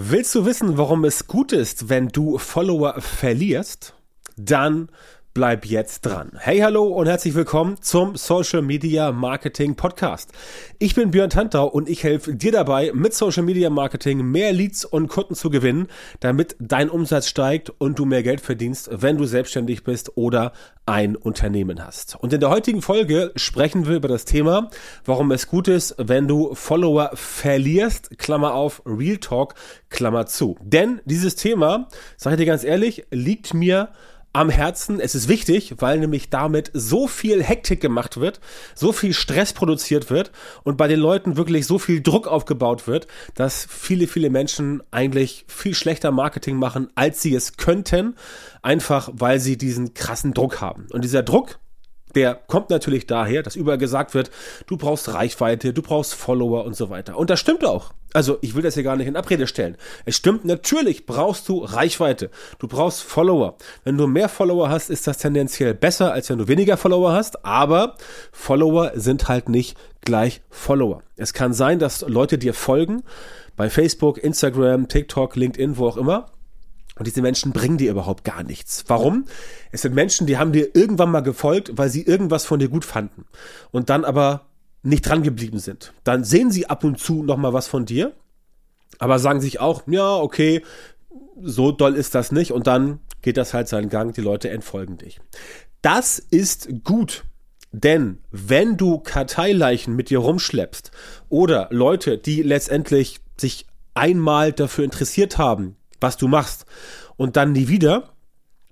Willst du wissen, warum es gut ist, wenn du Follower verlierst? Dann bleib jetzt dran. Hey, hallo und herzlich willkommen zum Social Media Marketing Podcast. Ich bin Björn Tantau und ich helfe dir dabei, mit Social Media Marketing mehr Leads und Kunden zu gewinnen, damit dein Umsatz steigt und du mehr Geld verdienst, wenn du selbstständig bist oder ein Unternehmen hast. Und in der heutigen Folge sprechen wir über das Thema, warum es gut ist, wenn du Follower verlierst, Klammer auf, Real Talk, Klammer zu. Denn dieses Thema, sage ich dir ganz ehrlich, liegt mir am Herzen. Es ist wichtig, weil nämlich damit so viel Hektik gemacht wird, so viel Stress produziert wird und bei den Leuten wirklich so viel Druck aufgebaut wird, dass viele, viele Menschen eigentlich viel schlechter Marketing machen, als sie es könnten, einfach weil sie diesen krassen Druck haben. Und dieser Druck, der kommt natürlich daher, dass überall gesagt wird, du brauchst Reichweite, du brauchst Follower und so weiter. Und das stimmt auch. Also ich will das hier gar nicht in Abrede stellen. Es stimmt, natürlich brauchst du Reichweite. Du brauchst Follower. Wenn du mehr Follower hast, ist das tendenziell besser, als wenn du weniger Follower hast. Aber Follower sind halt nicht gleich Follower. Es kann sein, dass Leute dir folgen bei Facebook, Instagram, TikTok, LinkedIn, wo auch immer und diese Menschen bringen dir überhaupt gar nichts. Warum? Es sind Menschen, die haben dir irgendwann mal gefolgt, weil sie irgendwas von dir gut fanden. Und dann aber nicht dran geblieben sind. Dann sehen sie ab und zu noch mal was von dir, aber sagen sich auch, ja, okay, so doll ist das nicht. Und dann geht das halt seinen Gang, die Leute entfolgen dich. Das ist gut. Denn wenn du Karteileichen mit dir rumschleppst oder Leute, die letztendlich sich einmal dafür interessiert haben, was du machst und dann nie wieder,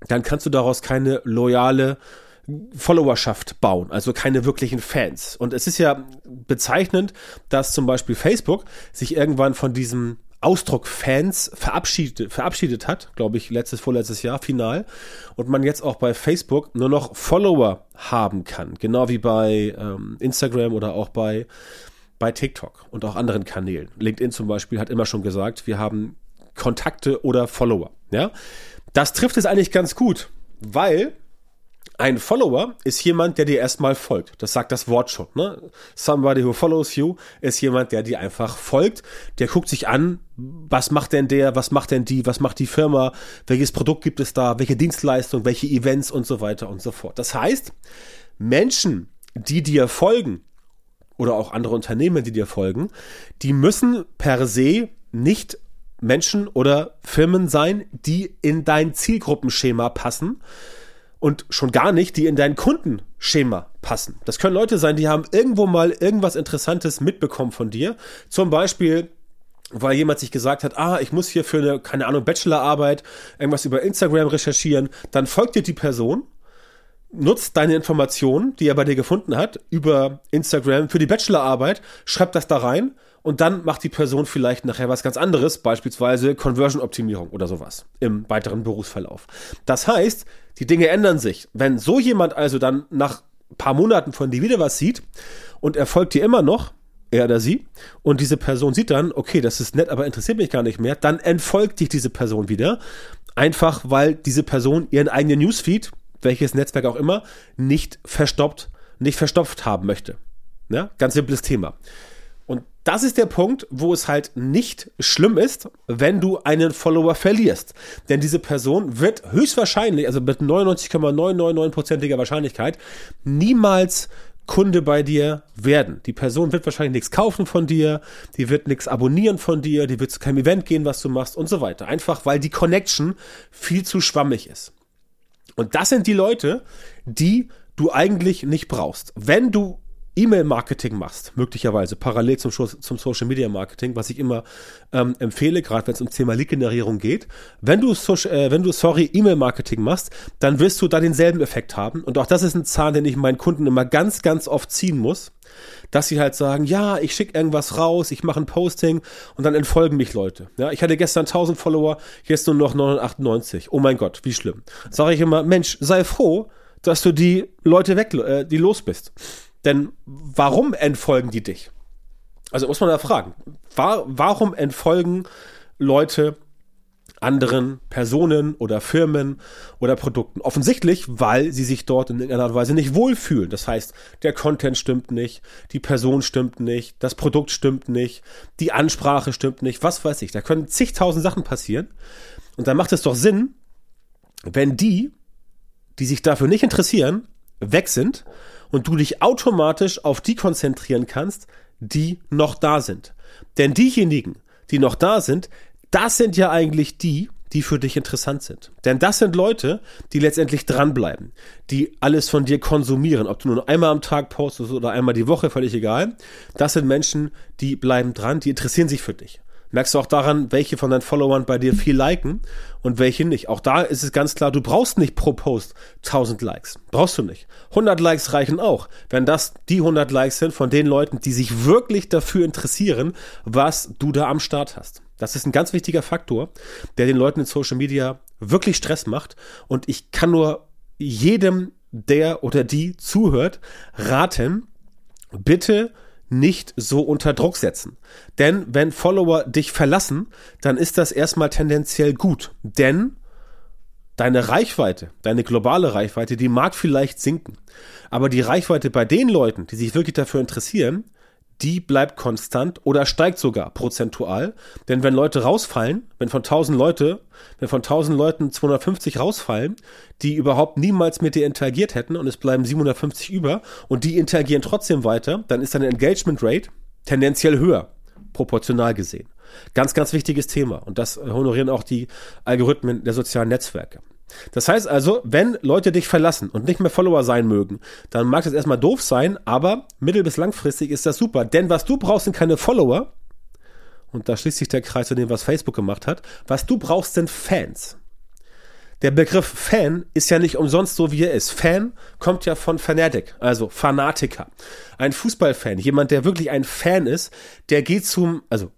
dann kannst du daraus keine loyale Followerschaft bauen, also keine wirklichen Fans. Und es ist ja bezeichnend, dass zum Beispiel Facebook sich irgendwann von diesem Ausdruck Fans verabschiedet, verabschiedet hat, glaube ich, letztes, vorletztes Jahr, final. Und man jetzt auch bei Facebook nur noch Follower haben kann. Genau wie bei ähm, Instagram oder auch bei, bei TikTok und auch anderen Kanälen. LinkedIn zum Beispiel hat immer schon gesagt, wir haben Kontakte oder Follower. Ja, das trifft es eigentlich ganz gut, weil ein Follower ist jemand, der dir erstmal folgt. Das sagt das Wort schon. Ne? Somebody who follows you ist jemand, der dir einfach folgt. Der guckt sich an, was macht denn der, was macht denn die, was macht die Firma, welches Produkt gibt es da, welche Dienstleistung, welche Events und so weiter und so fort. Das heißt, Menschen, die dir folgen oder auch andere Unternehmen, die dir folgen, die müssen per se nicht Menschen oder Firmen sein, die in dein Zielgruppenschema passen und schon gar nicht, die in dein Kundenschema passen. Das können Leute sein, die haben irgendwo mal irgendwas Interessantes mitbekommen von dir. Zum Beispiel weil jemand sich gesagt hat, ah, ich muss hier für eine, keine Ahnung, Bachelorarbeit irgendwas über Instagram recherchieren, dann folgt dir die Person, nutzt deine Informationen, die er bei dir gefunden hat, über Instagram für die Bachelorarbeit, schreibt das da rein und dann macht die Person vielleicht nachher was ganz anderes, beispielsweise Conversion-Optimierung oder sowas im weiteren Berufsverlauf. Das heißt, die Dinge ändern sich. Wenn so jemand also dann nach paar Monaten von dir wieder was sieht und er folgt dir immer noch, er oder sie, und diese Person sieht dann, okay, das ist nett, aber interessiert mich gar nicht mehr, dann entfolgt dich diese Person wieder. Einfach weil diese Person ihren eigenen Newsfeed, welches Netzwerk auch immer, nicht verstoppt, nicht verstopft haben möchte. Ja, ganz simples Thema. Das ist der Punkt, wo es halt nicht schlimm ist, wenn du einen Follower verlierst. Denn diese Person wird höchstwahrscheinlich, also mit 99,999%iger Wahrscheinlichkeit, niemals Kunde bei dir werden. Die Person wird wahrscheinlich nichts kaufen von dir, die wird nichts abonnieren von dir, die wird zu keinem Event gehen, was du machst und so weiter. Einfach weil die Connection viel zu schwammig ist. Und das sind die Leute, die du eigentlich nicht brauchst. Wenn du E-Mail-Marketing machst, möglicherweise parallel zum, zum Social-Media-Marketing, was ich immer ähm, empfehle, gerade wenn es um Thema Lead-Generierung geht, wenn du, Social, äh, wenn du sorry, E-Mail-Marketing machst, dann wirst du da denselben Effekt haben. Und auch das ist ein Zahn, den ich meinen Kunden immer ganz, ganz oft ziehen muss, dass sie halt sagen, ja, ich schicke irgendwas raus, ich mache ein Posting und dann entfolgen mich Leute. Ja, ich hatte gestern 1000 Follower, jetzt nur noch 998. Oh mein Gott, wie schlimm. Sage ich immer, Mensch, sei froh, dass du die Leute weg, äh, die los bist. Denn warum entfolgen die dich? Also muss man da fragen, war, warum entfolgen Leute anderen Personen oder Firmen oder Produkten. Offensichtlich, weil sie sich dort in irgendeiner Weise nicht wohlfühlen. Das heißt, der Content stimmt nicht, die Person stimmt nicht, das Produkt stimmt nicht, die Ansprache stimmt nicht, was weiß ich. Da können zigtausend Sachen passieren. Und dann macht es doch Sinn, wenn die, die sich dafür nicht interessieren, weg sind und du dich automatisch auf die konzentrieren kannst, die noch da sind. Denn diejenigen, die noch da sind, das sind ja eigentlich die, die für dich interessant sind. Denn das sind Leute, die letztendlich dranbleiben, die alles von dir konsumieren, ob du nur einmal am Tag postest oder einmal die Woche, völlig egal. Das sind Menschen, die bleiben dran, die interessieren sich für dich. Merkst du auch daran, welche von deinen Followern bei dir viel liken und welche nicht. Auch da ist es ganz klar, du brauchst nicht pro Post 1000 Likes. Brauchst du nicht. 100 Likes reichen auch, wenn das die 100 Likes sind von den Leuten, die sich wirklich dafür interessieren, was du da am Start hast. Das ist ein ganz wichtiger Faktor, der den Leuten in Social Media wirklich Stress macht. Und ich kann nur jedem, der oder die zuhört, raten, bitte nicht so unter Druck setzen. Denn wenn Follower dich verlassen, dann ist das erstmal tendenziell gut. Denn deine Reichweite, deine globale Reichweite, die mag vielleicht sinken. Aber die Reichweite bei den Leuten, die sich wirklich dafür interessieren, die bleibt konstant oder steigt sogar prozentual. Denn wenn Leute rausfallen, wenn von 1000 Leute, wenn von 1000 Leuten 250 rausfallen, die überhaupt niemals mit dir interagiert hätten und es bleiben 750 über und die interagieren trotzdem weiter, dann ist deine Engagement Rate tendenziell höher, proportional gesehen. Ganz, ganz wichtiges Thema und das honorieren auch die Algorithmen der sozialen Netzwerke. Das heißt also, wenn Leute dich verlassen und nicht mehr Follower sein mögen, dann mag das erstmal doof sein, aber mittel- bis langfristig ist das super. Denn was du brauchst, sind keine Follower. Und da schließt sich der Kreis zu dem, was Facebook gemacht hat. Was du brauchst, sind Fans. Der Begriff Fan ist ja nicht umsonst so, wie er ist. Fan kommt ja von Fanatic, also Fanatiker. Ein Fußballfan, jemand, der wirklich ein Fan ist, der geht zum, also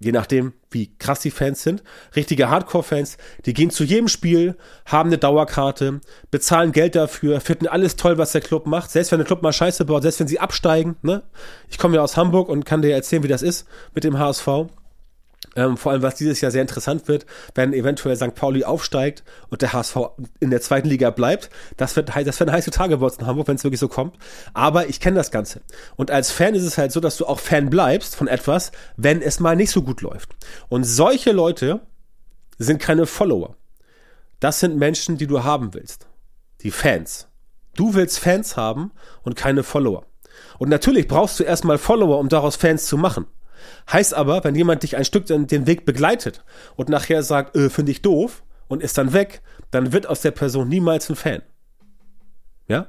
je nachdem, wie krass die Fans sind, richtige Hardcore-Fans, die gehen zu jedem Spiel, haben eine Dauerkarte, bezahlen Geld dafür, finden alles toll, was der Club macht, selbst wenn der Club mal Scheiße baut, selbst wenn sie absteigen, ne? Ich komme ja aus Hamburg und kann dir erzählen, wie das ist mit dem HSV. Ähm, vor allem, was dieses Jahr sehr interessant wird, wenn eventuell St. Pauli aufsteigt und der HSV in der zweiten Liga bleibt. Das wird, das werden heiße Tage bei uns in Hamburg, wenn es wirklich so kommt. Aber ich kenne das Ganze. Und als Fan ist es halt so, dass du auch Fan bleibst von etwas, wenn es mal nicht so gut läuft. Und solche Leute sind keine Follower. Das sind Menschen, die du haben willst. Die Fans. Du willst Fans haben und keine Follower. Und natürlich brauchst du erstmal Follower, um daraus Fans zu machen. Heißt aber, wenn jemand dich ein Stück den Weg begleitet und nachher sagt, äh, finde ich doof und ist dann weg, dann wird aus der Person niemals ein Fan. Ja?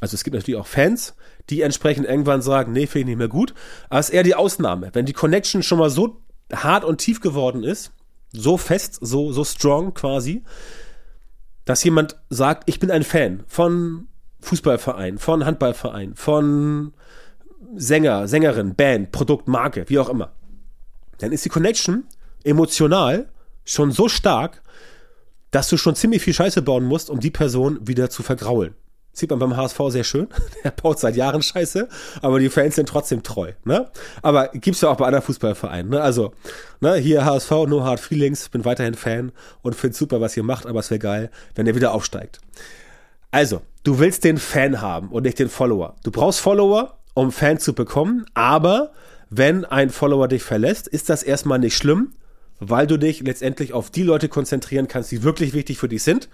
Also es gibt natürlich auch Fans, die entsprechend irgendwann sagen, nee, finde ich nicht mehr gut. Aber es ist eher die Ausnahme. Wenn die Connection schon mal so hart und tief geworden ist, so fest, so, so strong quasi, dass jemand sagt, ich bin ein Fan von Fußballverein, von Handballverein, von Sänger, Sängerin, Band, Produkt, Marke, wie auch immer, dann ist die Connection emotional schon so stark, dass du schon ziemlich viel Scheiße bauen musst, um die Person wieder zu vergraulen. Sieht man beim HSV sehr schön. Der baut seit Jahren Scheiße, aber die Fans sind trotzdem treu. Ne? Aber gibt's ja auch bei anderen Fußballvereinen. Ne? Also, ne, hier HSV, no hard feelings, bin weiterhin Fan und finde super, was ihr macht, aber es wäre geil, wenn er wieder aufsteigt. Also, du willst den Fan haben und nicht den Follower. Du brauchst Follower, um Fans zu bekommen. Aber wenn ein Follower dich verlässt, ist das erstmal nicht schlimm, weil du dich letztendlich auf die Leute konzentrieren kannst, die wirklich wichtig für dich sind.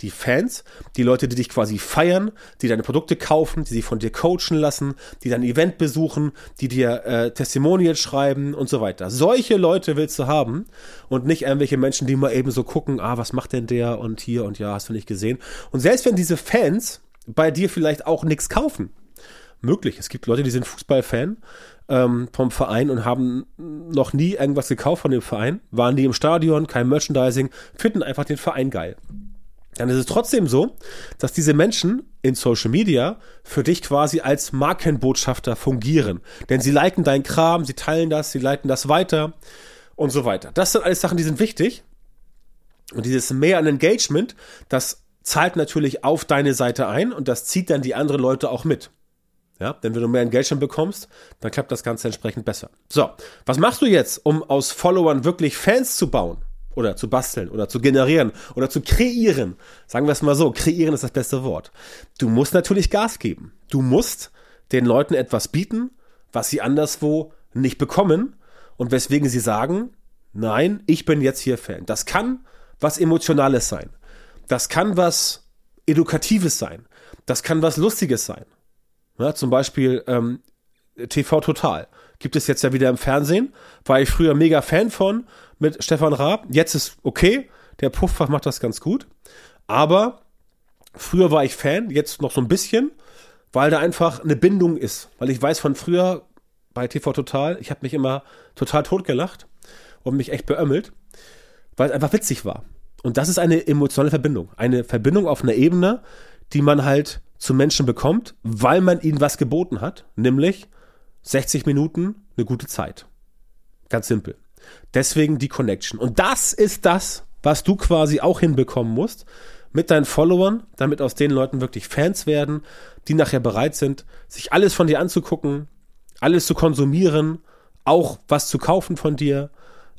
Die Fans, die Leute, die dich quasi feiern, die deine Produkte kaufen, die sich von dir coachen lassen, die dein Event besuchen, die dir äh, Testimonials schreiben und so weiter. Solche Leute willst du haben und nicht irgendwelche Menschen, die mal eben so gucken, ah, was macht denn der und hier und ja, hast du nicht gesehen. Und selbst wenn diese Fans bei dir vielleicht auch nichts kaufen, möglich. Es gibt Leute, die sind Fußballfan ähm, vom Verein und haben noch nie irgendwas gekauft von dem Verein, waren nie im Stadion, kein Merchandising, finden einfach den Verein geil. Dann ist es trotzdem so, dass diese Menschen in Social Media für dich quasi als Markenbotschafter fungieren. Denn sie liken deinen Kram, sie teilen das, sie leiten das weiter und so weiter. Das sind alles Sachen, die sind wichtig. Und dieses mehr an Engagement, das zahlt natürlich auf deine Seite ein und das zieht dann die anderen Leute auch mit. Ja, denn wenn du mehr Engagement bekommst, dann klappt das Ganze entsprechend besser. So, was machst du jetzt, um aus Followern wirklich Fans zu bauen? oder zu basteln oder zu generieren oder zu kreieren. Sagen wir es mal so, kreieren ist das beste Wort. Du musst natürlich Gas geben. Du musst den Leuten etwas bieten, was sie anderswo nicht bekommen und weswegen sie sagen, nein, ich bin jetzt hier Fan. Das kann was Emotionales sein. Das kann was Edukatives sein. Das kann was Lustiges sein. Ja, zum Beispiel ähm, TV Total. Gibt es jetzt ja wieder im Fernsehen. War ich früher mega Fan von mit Stefan Raab. Jetzt ist okay. Der Puffach macht das ganz gut. Aber früher war ich Fan, jetzt noch so ein bisschen, weil da einfach eine Bindung ist. Weil ich weiß von früher bei TV Total, ich habe mich immer total totgelacht und mich echt beömmelt, weil es einfach witzig war. Und das ist eine emotionale Verbindung. Eine Verbindung auf einer Ebene, die man halt zu Menschen bekommt, weil man ihnen was geboten hat, nämlich 60 Minuten eine gute Zeit. Ganz simpel. Deswegen die Connection. Und das ist das, was du quasi auch hinbekommen musst mit deinen Followern, damit aus den Leuten wirklich Fans werden, die nachher bereit sind, sich alles von dir anzugucken, alles zu konsumieren, auch was zu kaufen von dir,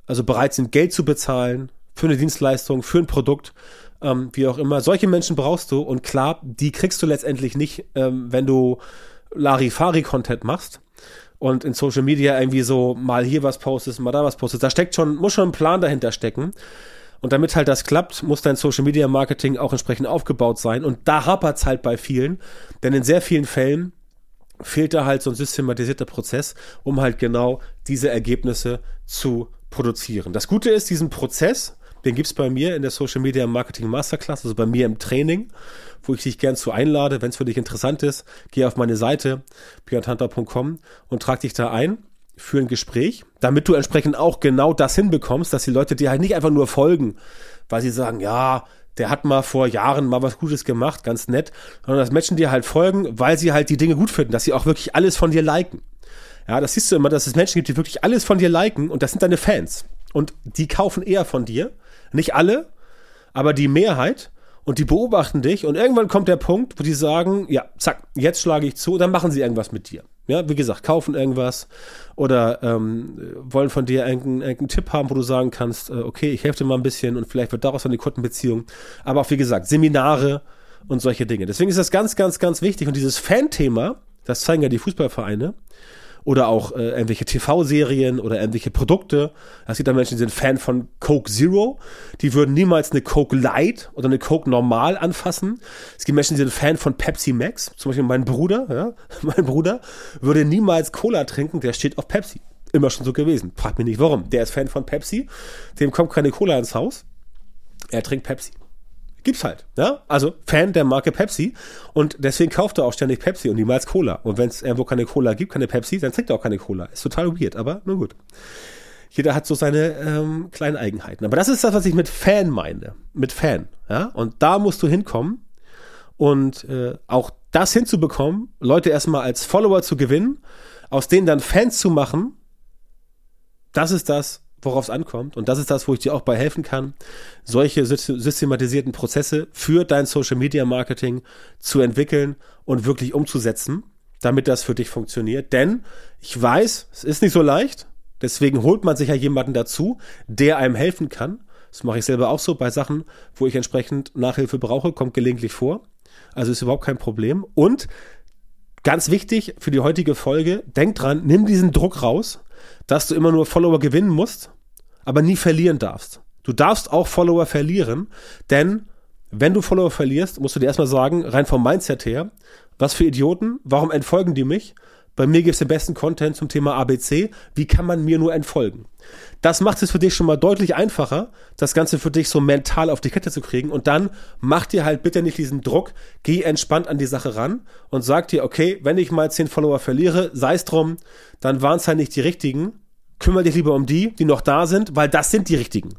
also bereit sind, Geld zu bezahlen für eine Dienstleistung, für ein Produkt ähm, wie auch immer. Solche Menschen brauchst du und klar, die kriegst du letztendlich nicht, ähm, wenn du Larifari-Content machst und in Social Media irgendwie so mal hier was postest, mal da was postest. Da steckt schon, muss schon ein Plan dahinter stecken. Und damit halt das klappt, muss dein Social Media Marketing auch entsprechend aufgebaut sein. Und da hapert es halt bei vielen, denn in sehr vielen Fällen fehlt da halt so ein systematisierter Prozess, um halt genau diese Ergebnisse zu produzieren. Das Gute ist, diesen Prozess, den gibt's bei mir in der Social Media Marketing Masterclass, also bei mir im Training, wo ich dich gern zu einlade. Wenn es für dich interessant ist, geh auf meine Seite björnhunter.com und trag dich da ein für ein Gespräch, damit du entsprechend auch genau das hinbekommst, dass die Leute dir halt nicht einfach nur folgen, weil sie sagen, ja, der hat mal vor Jahren mal was Gutes gemacht, ganz nett, sondern dass Menschen dir halt folgen, weil sie halt die Dinge gut finden, dass sie auch wirklich alles von dir liken. Ja, das siehst du immer, dass es Menschen gibt, die wirklich alles von dir liken und das sind deine Fans. Und die kaufen eher von dir, nicht alle, aber die Mehrheit. Und die beobachten dich und irgendwann kommt der Punkt, wo die sagen, ja, zack, jetzt schlage ich zu, dann machen sie irgendwas mit dir. Ja, wie gesagt, kaufen irgendwas oder ähm, wollen von dir irgendeinen, irgendeinen Tipp haben, wo du sagen kannst, äh, okay, ich helfe dir mal ein bisschen und vielleicht wird daraus eine Kundenbeziehung. Aber auch, wie gesagt, Seminare und solche Dinge. Deswegen ist das ganz, ganz, ganz wichtig. Und dieses Fan-Thema, das zeigen ja die Fußballvereine, oder auch äh, irgendwelche TV-Serien oder irgendwelche Produkte. Es gibt da Menschen, die sind Fan von Coke Zero. Die würden niemals eine Coke Light oder eine Coke Normal anfassen. Es gibt Menschen, die sind Fan von Pepsi Max. Zum Beispiel mein Bruder, ja, mein Bruder würde niemals Cola trinken, der steht auf Pepsi. Immer schon so gewesen. Frag mich nicht warum. Der ist Fan von Pepsi. Dem kommt keine Cola ins Haus. Er trinkt Pepsi. Gibt's halt. Ja? Also Fan der Marke Pepsi und deswegen kauft er auch ständig Pepsi und niemals Cola. Und wenn es irgendwo keine Cola gibt, keine Pepsi, dann trinkt er auch keine Cola. Ist total weird, aber nur gut. Jeder hat so seine ähm, kleinen Eigenheiten. Aber das ist das, was ich mit Fan meine. Mit Fan. Ja? Und da musst du hinkommen und äh, auch das hinzubekommen, Leute erstmal als Follower zu gewinnen, aus denen dann Fans zu machen, das ist das, worauf es ankommt. Und das ist das, wo ich dir auch bei helfen kann, solche systematisierten Prozesse für dein Social Media Marketing zu entwickeln und wirklich umzusetzen, damit das für dich funktioniert. Denn ich weiß, es ist nicht so leicht. Deswegen holt man sich ja jemanden dazu, der einem helfen kann. Das mache ich selber auch so bei Sachen, wo ich entsprechend Nachhilfe brauche, kommt gelegentlich vor. Also ist überhaupt kein Problem. Und ganz wichtig für die heutige Folge, denk dran, nimm diesen Druck raus, dass du immer nur Follower gewinnen musst, aber nie verlieren darfst. Du darfst auch Follower verlieren, denn wenn du Follower verlierst, musst du dir erstmal sagen, rein vom Mindset her, was für Idioten, warum entfolgen die mich? Bei mir gibt es den besten Content zum Thema ABC. Wie kann man mir nur entfolgen? Das macht es für dich schon mal deutlich einfacher, das Ganze für dich so mental auf die Kette zu kriegen. Und dann mach dir halt bitte nicht diesen Druck, geh entspannt an die Sache ran und sag dir, okay, wenn ich mal 10 Follower verliere, sei es drum, dann waren es halt nicht die richtigen. Kümmere dich lieber um die, die noch da sind, weil das sind die richtigen.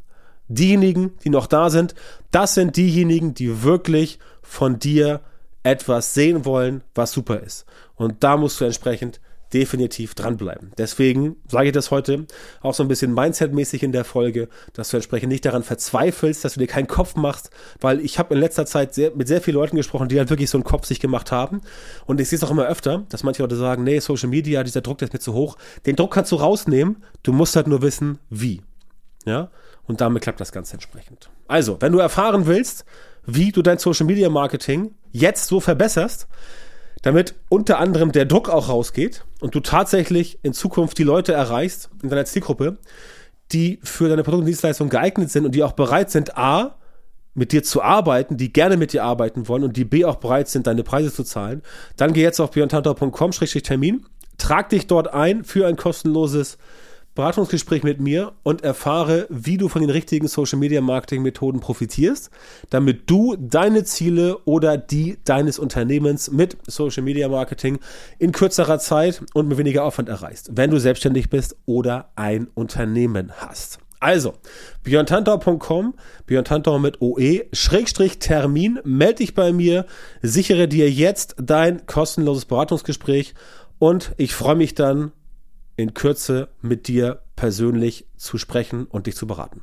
Diejenigen, die noch da sind, das sind diejenigen, die wirklich von dir etwas sehen wollen, was super ist. Und da musst du entsprechend definitiv dranbleiben. Deswegen sage ich das heute auch so ein bisschen Mindset-mäßig in der Folge, dass du entsprechend nicht daran verzweifelst, dass du dir keinen Kopf machst, weil ich habe in letzter Zeit sehr, mit sehr vielen Leuten gesprochen, die halt wirklich so einen Kopf sich gemacht haben. Und ich sehe es auch immer öfter, dass manche Leute sagen, nee, Social Media, dieser Druck, der ist mir zu hoch. Den Druck kannst du rausnehmen, du musst halt nur wissen, wie. Ja, und damit klappt das Ganze entsprechend. Also, wenn du erfahren willst, wie du dein Social Media Marketing jetzt so verbesserst, damit unter anderem der Druck auch rausgeht und du tatsächlich in Zukunft die Leute erreichst in deiner Zielgruppe, die für deine Produkte und Dienstleistungen geeignet sind und die auch bereit sind, A, mit dir zu arbeiten, die gerne mit dir arbeiten wollen und die B auch bereit sind, deine Preise zu zahlen, dann geh jetzt auf björntantor.com-termin, trag dich dort ein für ein kostenloses Beratungsgespräch mit mir und erfahre, wie du von den richtigen Social Media Marketing Methoden profitierst, damit du deine Ziele oder die deines Unternehmens mit Social Media Marketing in kürzerer Zeit und mit weniger Aufwand erreichst, wenn du selbstständig bist oder ein Unternehmen hast. Also, björntantor.com, björntantor mit OE, Schrägstrich Termin, melde dich bei mir, sichere dir jetzt dein kostenloses Beratungsgespräch und ich freue mich dann in Kürze mit dir persönlich zu sprechen und dich zu beraten.